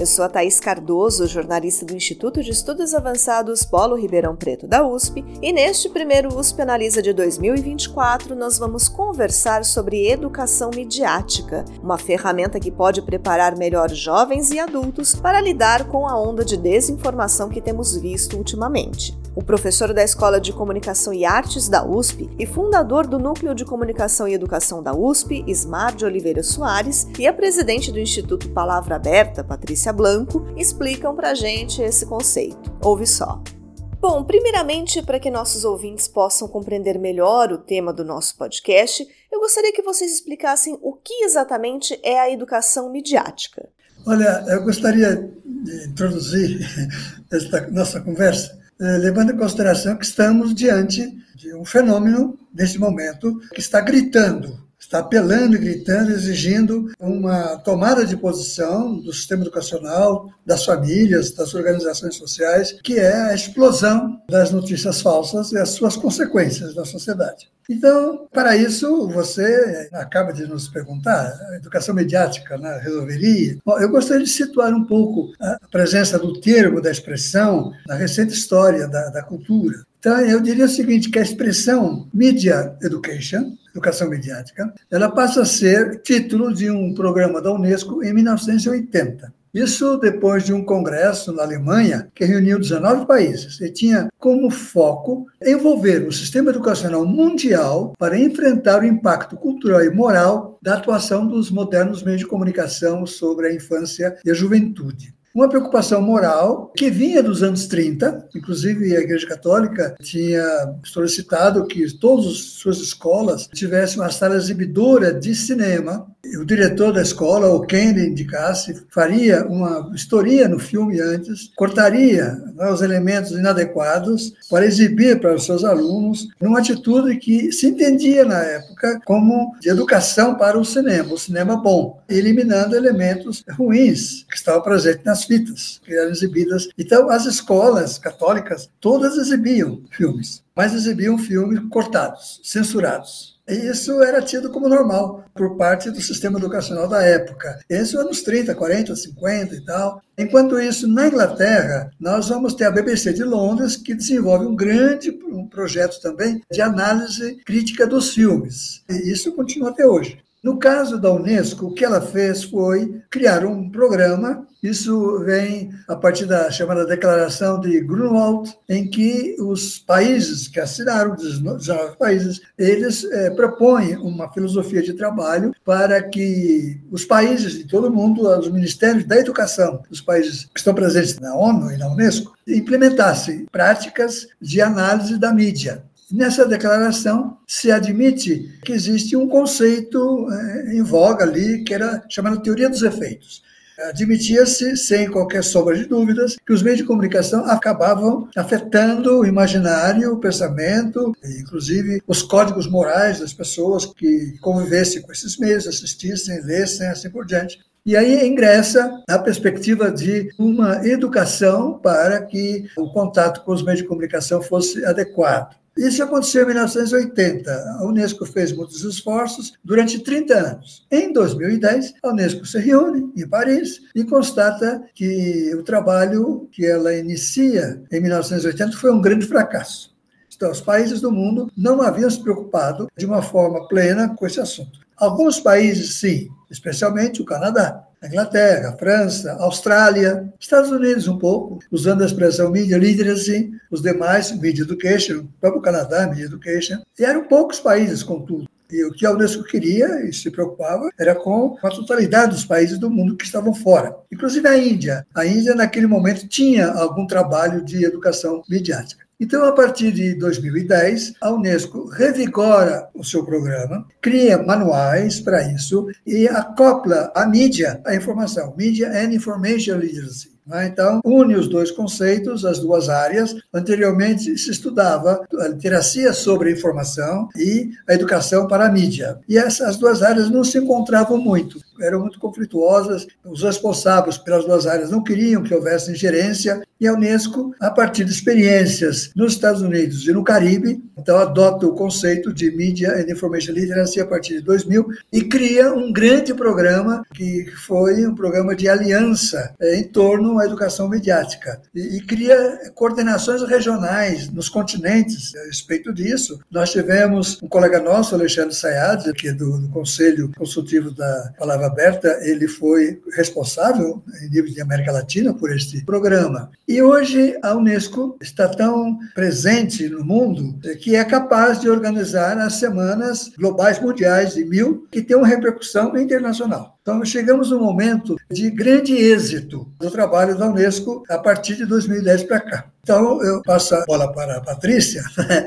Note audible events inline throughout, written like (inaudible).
Eu sou a Thaís Cardoso, jornalista do Instituto de Estudos Avançados Polo Ribeirão Preto da USP, e neste primeiro USP Analisa de 2024 nós vamos conversar sobre educação midiática, uma ferramenta que pode preparar melhor jovens e adultos para lidar com a onda de desinformação que temos visto ultimamente. O professor da Escola de Comunicação e Artes da USP e fundador do Núcleo de Comunicação e Educação da USP, Ismar de Oliveira Soares, e a presidente do Instituto Palavra Aberta, Patrícia Blanco, explicam para gente esse conceito. Ouve só. Bom, primeiramente, para que nossos ouvintes possam compreender melhor o tema do nosso podcast, eu gostaria que vocês explicassem o que exatamente é a educação midiática. Olha, eu gostaria de introduzir (laughs) esta nossa conversa eh, levando em consideração que estamos diante de um fenômeno, nesse momento, que está gritando, está apelando e gritando, exigindo uma tomada de posição do sistema educacional, das famílias, das organizações sociais, que é a explosão das notícias falsas e as suas consequências na sociedade. Então, para isso, você acaba de nos perguntar, a educação mediática né, resolveria? Bom, eu gostaria de situar um pouco a presença do termo, da expressão, na recente história da, da cultura. Então, eu diria o seguinte, que a expressão media education, educação mediática, ela passa a ser título de um programa da Unesco em 1980. Isso depois de um congresso na Alemanha que reuniu 19 países e tinha como foco envolver o sistema educacional mundial para enfrentar o impacto cultural e moral da atuação dos modernos meios de comunicação sobre a infância e a juventude. Uma preocupação moral que vinha dos anos 30, inclusive a Igreja Católica tinha solicitado que todas as suas escolas tivessem uma sala exibidora de cinema. O diretor da escola, ou quem ele indicasse, faria uma história no filme antes, cortaria né, os elementos inadequados para exibir para os seus alunos, numa atitude que se entendia na época como de educação para o cinema, o cinema bom, eliminando elementos ruins que estavam presentes nas fitas que eram exibidas. Então, as escolas católicas todas exibiam filmes, mas exibiam filmes cortados, censurados. E isso era tido como normal por parte do sistema educacional da época. Isso anos 30, 40, 50 e tal. Enquanto isso, na Inglaterra, nós vamos ter a BBC de Londres, que desenvolve um grande um projeto também de análise crítica dos filmes. E isso continua até hoje. No caso da Unesco, o que ela fez foi criar um programa. Isso vem a partir da chamada Declaração de Grunwald, em que os países que assinaram, os países, eles é, propõem uma filosofia de trabalho para que os países de todo o mundo, os ministérios da educação dos países que estão presentes na ONU e na Unesco, implementassem práticas de análise da mídia Nessa declaração se admite que existe um conceito é, em voga ali, que era chamado teoria dos efeitos. Admitia-se, sem qualquer sombra de dúvidas, que os meios de comunicação acabavam afetando o imaginário, o pensamento, inclusive os códigos morais das pessoas que convivessem com esses meios, assistissem, lessem, assim por diante. E aí ingressa a perspectiva de uma educação para que o contato com os meios de comunicação fosse adequado. Isso aconteceu em 1980. A Unesco fez muitos esforços durante 30 anos. Em 2010, a Unesco se reúne em Paris e constata que o trabalho que ela inicia em 1980 foi um grande fracasso. Então, os países do mundo não haviam se preocupado de uma forma plena com esse assunto. Alguns países, sim, especialmente o Canadá, Inglaterra, França, Austrália, Estados Unidos um pouco, usando a expressão media literacy, os demais, media education, o próprio Canadá, media education, e eram poucos países, contudo. E o que a Unesco queria e se preocupava era com a totalidade dos países do mundo que estavam fora, inclusive a Índia. A Índia, naquele momento, tinha algum trabalho de educação midiática. Então, a partir de 2010, a Unesco revigora o seu programa, cria manuais para isso e acopla a mídia à informação, Media and Information Literacy. Né? Então, une os dois conceitos, as duas áreas. Anteriormente se estudava a literacia sobre a informação e a educação para a mídia. E essas duas áreas não se encontravam muito, eram muito conflituosas. Os responsáveis pelas duas áreas não queriam que houvesse ingerência e a Unesco, a partir de experiências nos Estados Unidos e no Caribe, então adota o conceito de Media and Information Literacy a partir de 2000 e cria um grande programa que foi um programa de aliança é, em torno à educação mediática e, e cria coordenações regionais nos continentes a respeito disso. Nós tivemos um colega nosso, Alexandre Sayad, que é do, do Conselho Consultivo da Palavra Aberta, ele foi responsável em nível de América Latina por este programa. E hoje a Unesco está tão presente no mundo que é capaz de organizar as semanas globais mundiais de mil que tem uma repercussão internacional. Então, chegamos num momento de grande êxito do trabalho da Unesco a partir de 2010 para cá. Então, eu passo a bola para a Patrícia,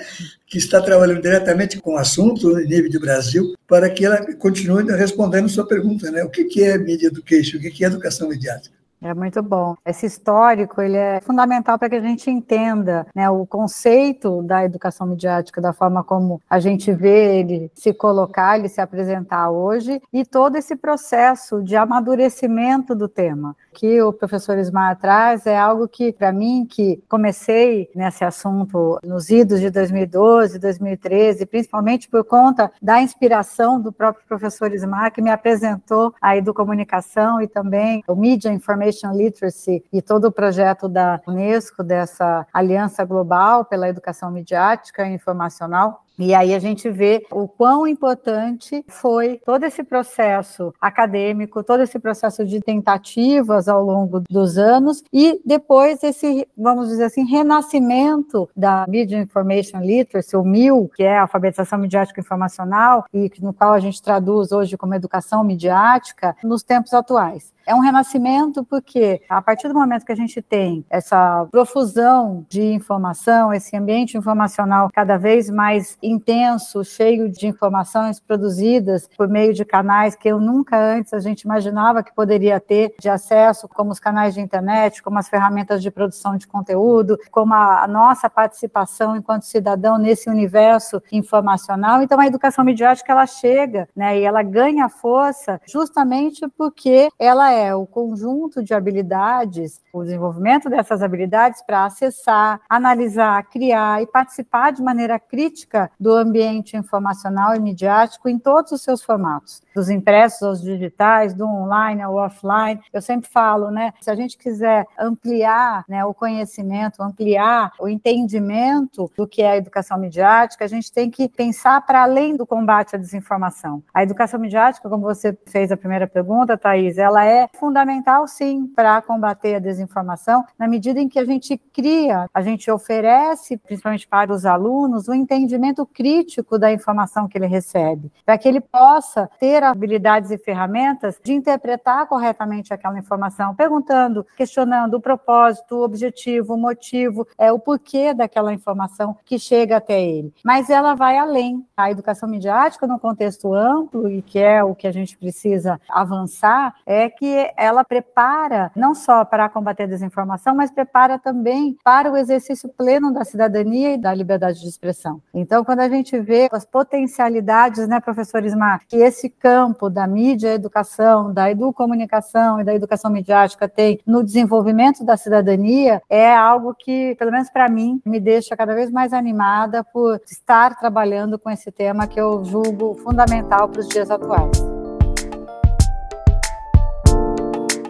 (laughs) que está trabalhando diretamente com o assunto em nível de Brasil, para que ela continue respondendo sua pergunta, né? O que é Media Education? O que é educação mediática? É muito bom. Esse histórico ele é fundamental para que a gente entenda né, o conceito da educação midiática, da forma como a gente vê ele se colocar, ele se apresentar hoje, e todo esse processo de amadurecimento do tema que o professor Ismar traz é algo que, para mim, que comecei nesse assunto nos idos de 2012, 2013, principalmente por conta da inspiração do próprio professor Ismar, que me apresentou a educomunicação e também o Media Information Literacy e todo o projeto da Unesco, dessa aliança global pela educação midiática e informacional, e aí a gente vê o quão importante foi todo esse processo acadêmico, todo esse processo de tentativas ao longo dos anos e depois esse, vamos dizer assim, renascimento da Media Information Literacy, o MIL, que é a alfabetização midiática informacional e no qual a gente traduz hoje como educação midiática, nos tempos atuais. É um renascimento porque, a partir do momento que a gente tem essa profusão de informação, esse ambiente informacional cada vez mais intenso, cheio de informações produzidas por meio de canais que eu nunca antes a gente imaginava que poderia ter de acesso, como os canais de internet, como as ferramentas de produção de conteúdo, como a, nossa participação enquanto cidadão nesse universo informacional. Então, a educação midiática ela chega, né, e ela ganha força justamente porque ela é o conjunto de habilidades, o desenvolvimento dessas habilidades para acessar, analisar, criar e participar de maneira crítica do ambiente informacional e midiático em todos os seus formatos, dos impressos aos digitais, do online ao offline. Eu sempre falo, né, se a gente quiser ampliar né, o conhecimento, ampliar o entendimento do que é a educação midiática, a gente tem que pensar para além do combate à desinformação. A educação midiática, como você fez a primeira pergunta, Thaís, ela é fundamental, sim, para combater a desinformação, na medida em que a gente cria, a gente oferece, principalmente para os alunos, o um entendimento crítico da informação que ele recebe, para que ele possa ter habilidades e ferramentas de interpretar corretamente aquela informação, perguntando, questionando o propósito, o objetivo, o motivo, é o porquê daquela informação que chega até ele. Mas ela vai além. A educação midiática, no contexto amplo, e que é o que a gente precisa avançar, é que ela prepara não só para combater a desinformação, mas prepara também para o exercício pleno da cidadania e da liberdade de expressão. Então, quando a gente vê as potencialidades, né, professor Ismar, que esse campo da mídia educação, da educomunicação e da educação midiática tem no desenvolvimento da cidadania, é algo que, pelo menos para mim, me deixa cada vez mais animada por estar trabalhando com esse tema que eu julgo fundamental para os dias atuais.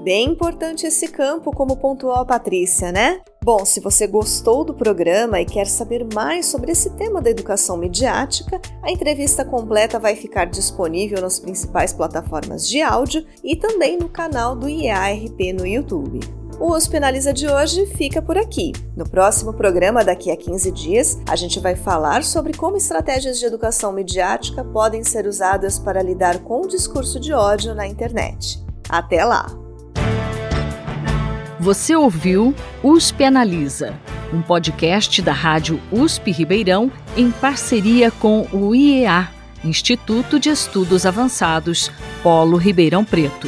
Bem importante esse campo, como pontuou a Patrícia, né? Bom, se você gostou do programa e quer saber mais sobre esse tema da educação midiática, a entrevista completa vai ficar disponível nas principais plataformas de áudio e também no canal do IARP no YouTube. O USP Analisa de hoje fica por aqui. No próximo programa, daqui a 15 dias, a gente vai falar sobre como estratégias de educação midiática podem ser usadas para lidar com o discurso de ódio na internet. Até lá! Você ouviu USP Analisa, um podcast da Rádio USP Ribeirão em parceria com o IEA, Instituto de Estudos Avançados, Polo Ribeirão Preto.